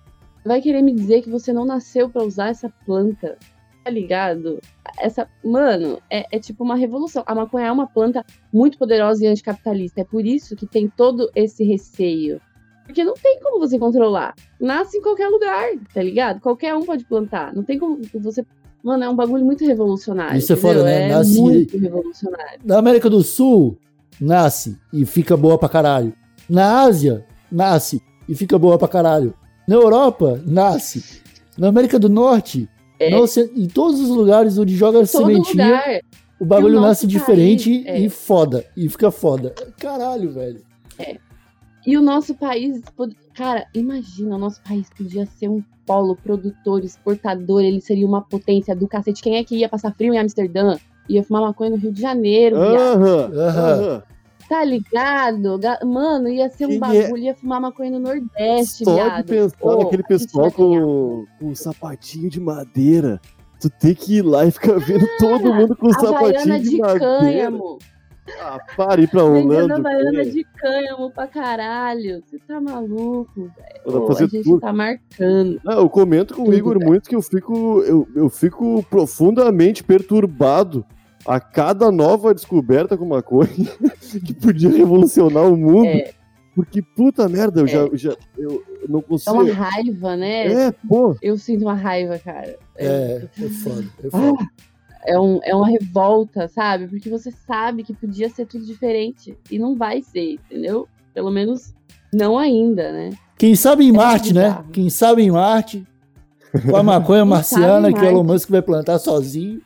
Speaker 3: Vai querer me dizer que você não nasceu para usar essa planta? Tá ligado? Essa, mano, é, é tipo uma revolução. A maconha é uma planta muito poderosa e anticapitalista. É por isso que tem todo esse receio. Porque não tem como você controlar. Nasce em qualquer lugar, tá ligado? Qualquer um pode plantar. Não tem como você. Mano, é um bagulho muito revolucionário.
Speaker 1: Isso é foda, né?
Speaker 3: É
Speaker 1: Nasce-
Speaker 3: muito revolucionário.
Speaker 1: Na América do Sul, nasce e fica boa pra caralho. Na Ásia, nasce e fica boa pra caralho. Na Europa, nasce Na América do Norte,
Speaker 3: É.
Speaker 1: em todos os lugares onde joga
Speaker 3: Todo
Speaker 1: sementinha,
Speaker 3: lugar.
Speaker 1: o bagulho
Speaker 3: o
Speaker 1: nasce
Speaker 3: nosso
Speaker 1: diferente
Speaker 3: país, é.
Speaker 1: e foda. E fica foda. Caralho, velho.
Speaker 3: E o nosso país, cara, imagina, o nosso país podia ser um polo produtor, exportador, ele seria uma potência do cacete. Quem é que ia passar frio em Amsterdã? Ia fumar maconha no Rio de Janeiro.
Speaker 2: Aham,
Speaker 1: Aham.
Speaker 2: aham.
Speaker 3: Tá ligado? Ga- Mano, ia ser um
Speaker 2: Quem
Speaker 3: bagulho, ia fumar maconha no Nordeste,
Speaker 2: Só de
Speaker 3: viado.
Speaker 2: pensar
Speaker 3: Pô,
Speaker 2: naquele pessoal com, com um sapatinho de madeira. Tu tem que ir lá e ficar vendo todo mundo com um sapatinho de,
Speaker 3: de
Speaker 2: madeira.
Speaker 3: cânhamo.
Speaker 2: Ah, para ir pra
Speaker 3: Vendendo
Speaker 2: Holanda.
Speaker 3: Havaiana
Speaker 2: velho.
Speaker 3: de cânhamo pra caralho. Você tá maluco, velho? A gente
Speaker 2: tudo.
Speaker 3: tá marcando.
Speaker 2: Ah, eu comento com o
Speaker 3: Tudo,
Speaker 2: Igor
Speaker 3: velho.
Speaker 2: muito que eu fico, eu, eu fico profundamente perturbado a cada nova descoberta com maconha que podia revolucionar o mundo.
Speaker 3: É.
Speaker 2: Porque, puta merda, eu já, eu já eu não
Speaker 3: É
Speaker 2: consigo.
Speaker 3: uma raiva, né?
Speaker 2: É, pô.
Speaker 3: Eu sinto uma raiva, cara.
Speaker 1: É, é foda. É foda.
Speaker 3: é, um, é uma revolta, sabe? Porque você sabe que podia ser tudo diferente. E não vai ser, entendeu? Pelo menos não ainda, né?
Speaker 1: Quem sabe em Marte, né? Quem sabe em Marte. Com a maconha marciana que o Elon. Musk vai plantar sozinho.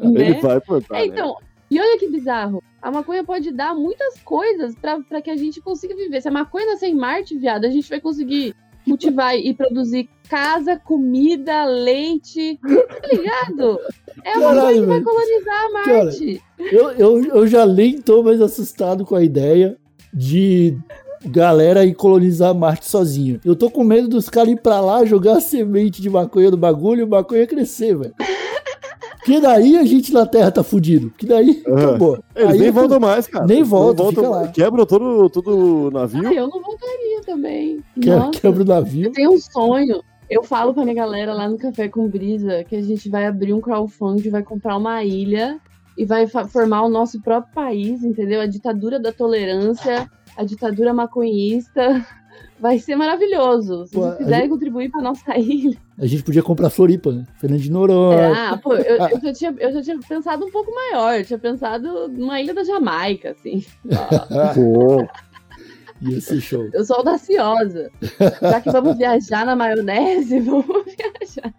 Speaker 2: Ele
Speaker 3: né?
Speaker 2: vai plantar.
Speaker 3: É,
Speaker 2: né?
Speaker 3: então, e olha que bizarro. A maconha pode dar muitas coisas pra, pra que a gente consiga viver. Se a maconha nascer em Marte, viado, a gente vai conseguir cultivar e produzir casa, comida, leite. Tá ligado? É a maconha
Speaker 1: Caralho,
Speaker 3: que vai colonizar
Speaker 1: Cara,
Speaker 3: Marte.
Speaker 1: Eu, eu, eu já nem tô mais assustado com a ideia de galera ir colonizar Marte sozinho. Eu tô com medo dos caras ir pra lá jogar a semente de maconha no bagulho e o maconha crescer, velho. Porque daí a gente na Terra tá fudido. Porque daí acabou.
Speaker 2: Eles
Speaker 1: Aí
Speaker 2: nem
Speaker 1: eu tô-
Speaker 2: voltam mais, cara.
Speaker 1: Nem voltam, fica lá.
Speaker 2: Quebram todo, todo o navio.
Speaker 3: Ah, eu não voltaria também.
Speaker 1: que-
Speaker 3: Nossa.
Speaker 1: Quebra o navio.
Speaker 3: Eu tenho um sonho. Eu falo pra minha galera lá no Café com Brisa que a gente vai abrir um crowdfunding, vai comprar uma ilha e vai formar o nosso próprio país, entendeu? A ditadura da tolerância, a ditadura maconhista. Vai ser maravilhoso. Se
Speaker 1: Pô,
Speaker 3: vocês quiserem
Speaker 1: gente-
Speaker 3: contribuir pra nossa ilha.
Speaker 1: A gente podia comprar Floripa, né? Fernando de Noronha.
Speaker 3: Ah, pô, eu, eu já tinha, eu já tinha pensado um pouco maior. Eu tinha pensado numa ilha da Jamaica, assim.
Speaker 2: Pô,
Speaker 1: Ia ser show.
Speaker 3: Eu sou audaciosa. Já que vamos viajar na maionese, vamos viajar.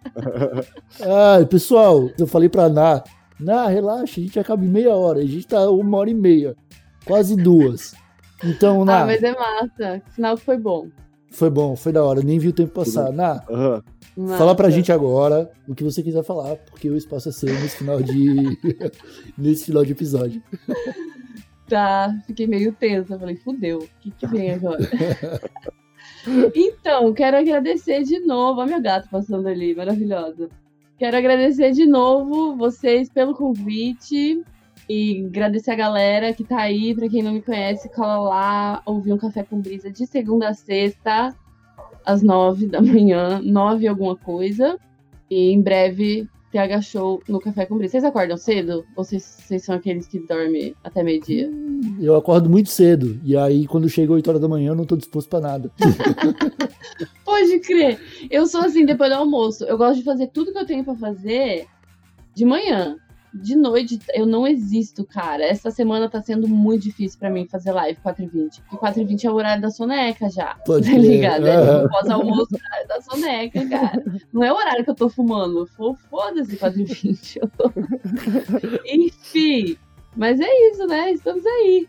Speaker 1: Ah, pessoal, eu falei pra Ná. Ná, relaxa, a gente acaba em meia hora. A gente tá uma hora e meia. Quase duas. Então, Ná,
Speaker 3: Ah, mas é massa. Sinal que foi bom.
Speaker 1: foi bom, foi da hora. Nem vi o tempo passar. Ná,
Speaker 2: aham.
Speaker 1: fala pra gente agora o que você quiser falar, porque o espaço é seu nesse final de. nesse final de episódio.
Speaker 3: Tá, fiquei meio tensa. Falei, fudeu, o que, que vem agora? então, quero agradecer de novo. Olha meu gato passando ali, maravilhosa. Quero agradecer de novo vocês pelo convite e agradecer a galera que tá aí. Pra quem não me conhece, cola lá, ouvir um café com brisa de segunda a sexta, às nove da manhã, nove alguma coisa. E em breve, TH Show no Café com Brisa. Vocês acordam cedo? Ou vocês, vocês são aqueles que dormem até meio-dia?
Speaker 1: Eu acordo muito cedo. E aí, quando chega 8 horas da manhã, eu não tô disposto pra nada.
Speaker 3: Pode crer. Eu sou assim, depois do almoço. Eu gosto de fazer tudo que eu tenho pra fazer de manhã. De noite, eu não existo, cara. Essa semana tá sendo muito difícil pra mim fazer live 4h20. Porque 4h20 é o horário da soneca já.
Speaker 1: Pode
Speaker 3: Tá ligado? É tipo pós-almoço, horário da soneca, cara. Não é o horário que eu tô fumando. Fo- Foda-se 4h20. Eu tô... Enfim. Mas é isso, né? Estamos aí.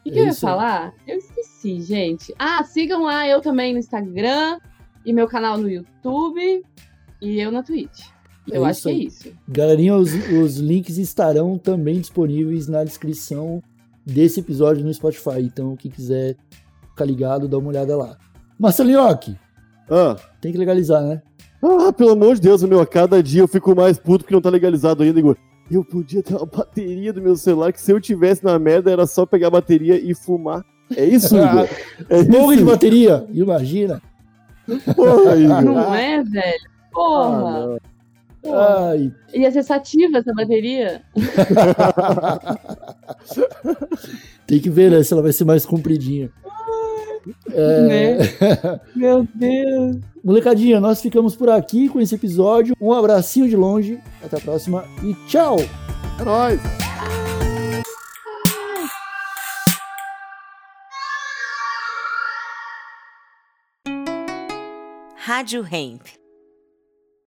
Speaker 3: O que, que
Speaker 1: É
Speaker 3: eu ia falar? Eu esqueci, gente. Ah, sigam lá eu também no Instagram e meu canal no YouTube e eu na Twitch.
Speaker 1: É
Speaker 3: Eu
Speaker 1: isso
Speaker 3: acho que é isso.
Speaker 1: Galerinha, os, os links estarão também disponíveis na descrição desse episódio no Spotify. Então, quem quiser ficar ligado, dá uma olhada lá. Marcelinhoque,
Speaker 2: Ah.
Speaker 1: tem que legalizar, né?
Speaker 2: Ah, pelo amor de Deus, meu, a cada dia eu fico mais puto porque não tá legalizado ainda, Igor. Eu podia ter uma bateria do meu celular que se eu tivesse na merda era só pegar a bateria e fumar. É isso, Igor? É
Speaker 1: Fogo de bateria, imagina.
Speaker 2: Porra, Igor.
Speaker 3: Não é, velho?
Speaker 2: Ah,
Speaker 3: Porra!
Speaker 2: não.
Speaker 3: Porra.
Speaker 1: Ai.
Speaker 3: Ia ser sativa essa bateria?
Speaker 1: tem que ver, né? Se ela vai ser mais compridinha. É,
Speaker 3: Né? Meu Deus!
Speaker 1: Molecadinha, nós ficamos por aqui com esse episódio. Um abracinho de longe. Até a próxima e tchau!
Speaker 2: É nóis.
Speaker 4: Rádio Hemp.